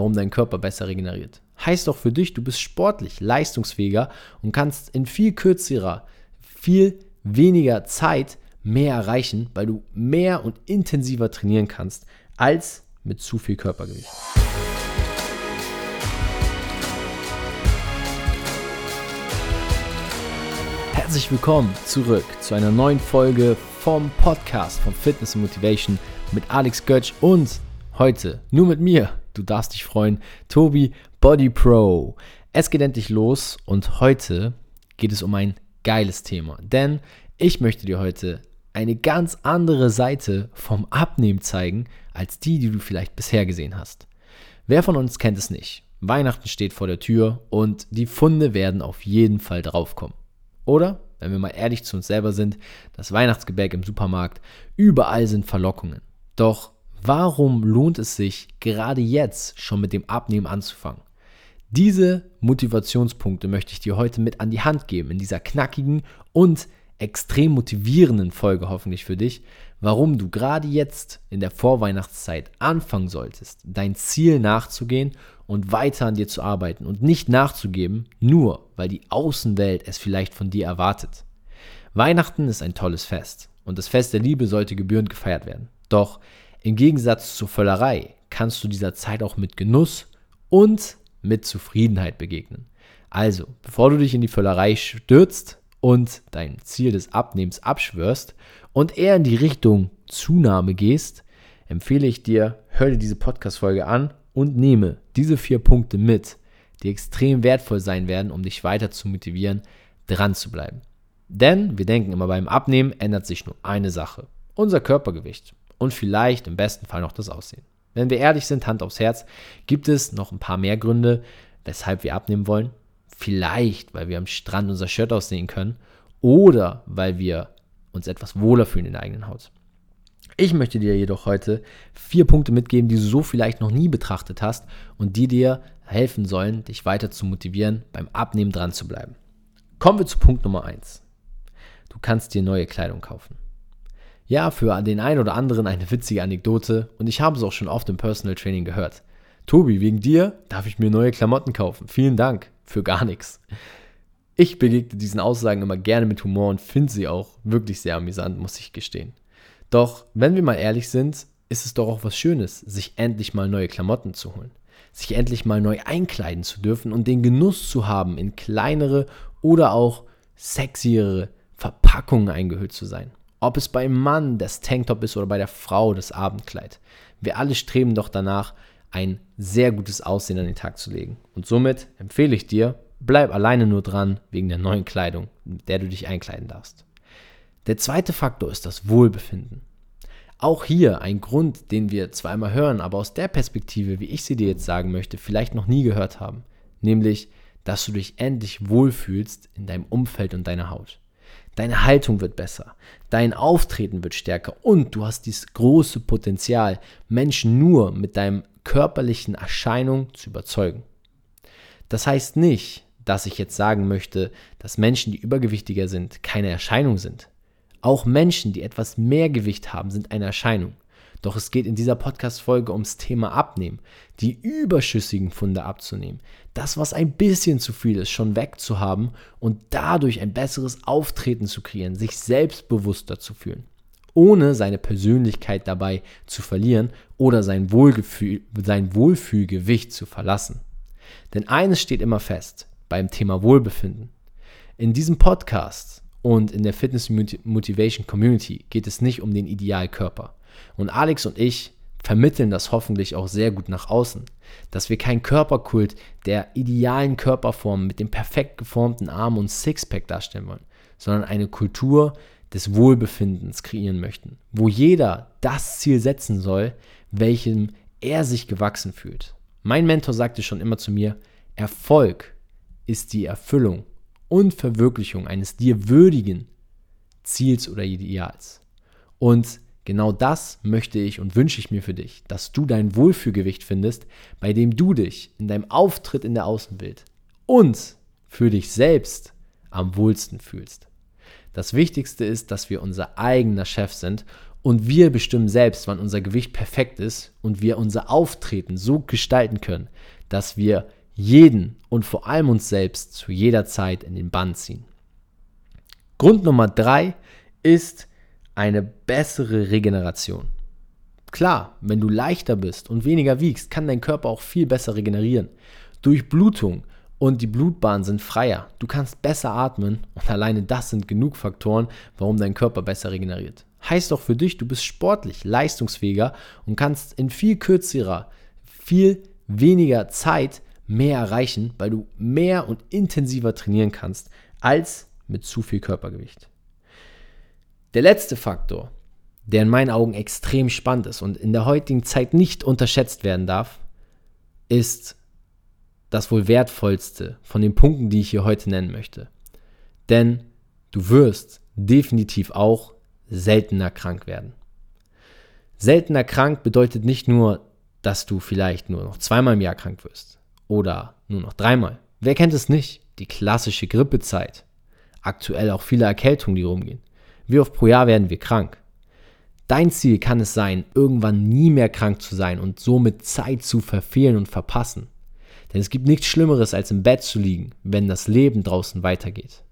warum dein Körper besser regeneriert. Heißt doch für dich, du bist sportlich, leistungsfähiger und kannst in viel kürzerer, viel weniger Zeit mehr erreichen, weil du mehr und intensiver trainieren kannst als mit zu viel Körpergewicht. Herzlich willkommen zurück zu einer neuen Folge vom Podcast von Fitness and Motivation mit Alex Götsch und heute nur mit mir. Du darfst dich freuen, Tobi Body Pro. Es geht endlich los und heute geht es um ein geiles Thema, denn ich möchte dir heute eine ganz andere Seite vom Abnehmen zeigen, als die, die du vielleicht bisher gesehen hast. Wer von uns kennt es nicht? Weihnachten steht vor der Tür und die Funde werden auf jeden Fall draufkommen. Oder, wenn wir mal ehrlich zu uns selber sind, das Weihnachtsgebäck im Supermarkt, überall sind Verlockungen. Doch warum lohnt es sich gerade jetzt schon mit dem Abnehmen anzufangen? Diese Motivationspunkte möchte ich dir heute mit an die Hand geben in dieser knackigen und extrem motivierenden Folge hoffentlich für dich, warum du gerade jetzt in der Vorweihnachtszeit anfangen solltest, dein Ziel nachzugehen und weiter an dir zu arbeiten und nicht nachzugeben, nur weil die Außenwelt es vielleicht von dir erwartet. Weihnachten ist ein tolles Fest und das Fest der Liebe sollte gebührend gefeiert werden. Doch im Gegensatz zur Völlerei kannst du dieser Zeit auch mit Genuss und mit Zufriedenheit begegnen. Also, bevor du dich in die Völlerei stürzt und dein Ziel des Abnehmens abschwörst und eher in die Richtung Zunahme gehst, empfehle ich dir, hör dir diese Podcast-Folge an und nehme diese vier Punkte mit, die extrem wertvoll sein werden, um dich weiter zu motivieren, dran zu bleiben. Denn wir denken immer, beim Abnehmen ändert sich nur eine Sache: unser Körpergewicht und vielleicht im besten Fall noch das Aussehen. Wenn wir ehrlich sind, Hand aufs Herz, gibt es noch ein paar mehr Gründe, weshalb wir abnehmen wollen. Vielleicht, weil wir am Strand unser Shirt aussehen können oder weil wir uns etwas wohler fühlen in der eigenen Haut. Ich möchte dir jedoch heute vier Punkte mitgeben, die du so vielleicht noch nie betrachtet hast und die dir helfen sollen, dich weiter zu motivieren, beim Abnehmen dran zu bleiben. Kommen wir zu Punkt Nummer eins. Du kannst dir neue Kleidung kaufen. Ja, für den einen oder anderen eine witzige Anekdote und ich habe es auch schon oft im Personal Training gehört. Tobi, wegen dir darf ich mir neue Klamotten kaufen. Vielen Dank für gar nichts. Ich begegne diesen Aussagen immer gerne mit Humor und finde sie auch wirklich sehr amüsant, muss ich gestehen. Doch, wenn wir mal ehrlich sind, ist es doch auch was Schönes, sich endlich mal neue Klamotten zu holen. Sich endlich mal neu einkleiden zu dürfen und den Genuss zu haben, in kleinere oder auch sexiere Verpackungen eingehüllt zu sein. Ob es beim Mann das Tanktop ist oder bei der Frau das Abendkleid. Wir alle streben doch danach, ein sehr gutes Aussehen an den Tag zu legen. Und somit empfehle ich dir, bleib alleine nur dran wegen der neuen Kleidung, mit der du dich einkleiden darfst. Der zweite Faktor ist das Wohlbefinden. Auch hier ein Grund, den wir zwar einmal hören, aber aus der Perspektive, wie ich sie dir jetzt sagen möchte, vielleicht noch nie gehört haben. Nämlich, dass du dich endlich wohlfühlst in deinem Umfeld und deiner Haut. Deine Haltung wird besser, dein Auftreten wird stärker und du hast dieses große Potenzial, Menschen nur mit deinem körperlichen Erscheinung zu überzeugen. Das heißt nicht, dass ich jetzt sagen möchte, dass Menschen, die übergewichtiger sind, keine Erscheinung sind. Auch Menschen, die etwas mehr Gewicht haben, sind eine Erscheinung. Doch es geht in dieser Podcast-Folge ums Thema Abnehmen, die überschüssigen Funde abzunehmen, das, was ein bisschen zu viel ist, schon wegzuhaben und dadurch ein besseres Auftreten zu kreieren, sich selbstbewusster zu fühlen, ohne seine Persönlichkeit dabei zu verlieren oder sein, Wohlgefühl, sein Wohlfühlgewicht zu verlassen. Denn eines steht immer fest beim Thema Wohlbefinden. In diesem Podcast und in der Fitness Motivation Community geht es nicht um den Idealkörper. Und Alex und ich vermitteln das hoffentlich auch sehr gut nach außen, dass wir keinen Körperkult der idealen Körperform mit dem perfekt geformten Arm und Sixpack darstellen wollen, sondern eine Kultur des Wohlbefindens kreieren möchten, wo jeder das Ziel setzen soll, welchem er sich gewachsen fühlt. Mein Mentor sagte schon immer zu mir, Erfolg ist die Erfüllung und Verwirklichung eines dir würdigen Ziels oder Ideals. Und Genau das möchte ich und wünsche ich mir für dich, dass du dein Wohlfühlgewicht findest, bei dem du dich in deinem Auftritt in der Außenwelt und für dich selbst am wohlsten fühlst. Das Wichtigste ist, dass wir unser eigener Chef sind Und wir bestimmen selbst, wann unser Gewicht perfekt ist und wir unser Auftreten so gestalten können, dass wir jeden und vor allem uns selbst zu jeder Zeit in den Bann ziehen. Grund Nummer drei ist eine bessere Regeneration. Klar, wenn du leichter bist und weniger wiegst, kann dein Körper auch viel besser regenerieren. Durchblutung und die Blutbahnen sind freier. Du kannst besser atmen und alleine das sind genug Faktoren, warum dein Körper besser regeneriert. Heißt auch für dich, du bist sportlich, leistungsfähiger und kannst in viel kürzerer, viel weniger Zeit mehr erreichen, weil du mehr und intensiver trainieren kannst als mit zu viel Körpergewicht. Der letzte Faktor, der in meinen Augen extrem spannend ist und in der heutigen Zeit nicht unterschätzt werden darf, ist das wohl wertvollste von den Punkten, die ich hier heute nennen möchte. Denn du wirst definitiv auch seltener krank werden. Seltener krank bedeutet nicht nur, dass du vielleicht nur noch zweimal im Jahr krank wirst oder nur noch dreimal. Wer kennt es nicht? Die klassische Grippezeit. Aktuell auch viele Erkältungen, die rumgehen. Wie oft pro Jahr werden wir krank? Dein Ziel kann es sein, irgendwann nie mehr krank zu sein und somit Zeit zu verfehlen und verpassen. Denn es gibt nichts Schlimmeres, als im Bett zu liegen, wenn das Leben draußen weitergeht.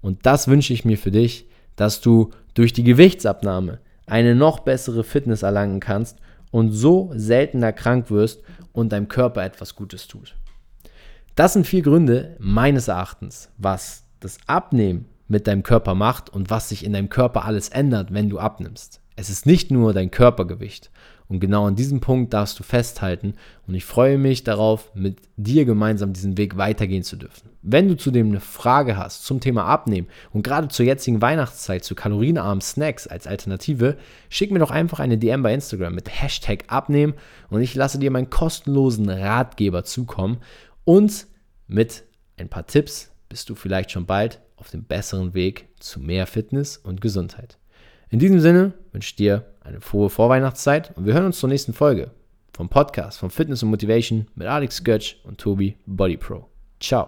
Und das wünsche ich mir für dich, dass du durch die Gewichtsabnahme eine noch bessere Fitness erlangen kannst und so seltener krank wirst und deinem Körper etwas Gutes tut. Das sind vier Gründe meines Erachtens, was das Abnehmen mit deinem Körper macht und was sich in deinem Körper alles ändert, wenn du abnimmst. Es ist nicht nur dein Körpergewicht. Und genau an diesem Punkt darfst du festhalten. Und ich freue mich darauf, mit dir gemeinsam diesen Weg weitergehen zu dürfen. Wenn du zudem eine Frage hast zum Thema Abnehmen und gerade zur jetzigen Weihnachtszeit zu kalorienarmen Snacks als Alternative, schick mir doch einfach eine DM bei Instagram mit Hashtag Abnehmen und ich lasse dir meinen kostenlosen Ratgeber zukommen. Und mit ein paar Tipps bist du vielleicht schon bald auf dem besseren Weg zu mehr Fitness und Gesundheit. In diesem Sinne wünsche ich dir eine frohe Vorweihnachtszeit und wir hören uns zur nächsten Folge vom Podcast von Fitness und Motivation mit Alex Götsch und Tobi Body Pro. Ciao.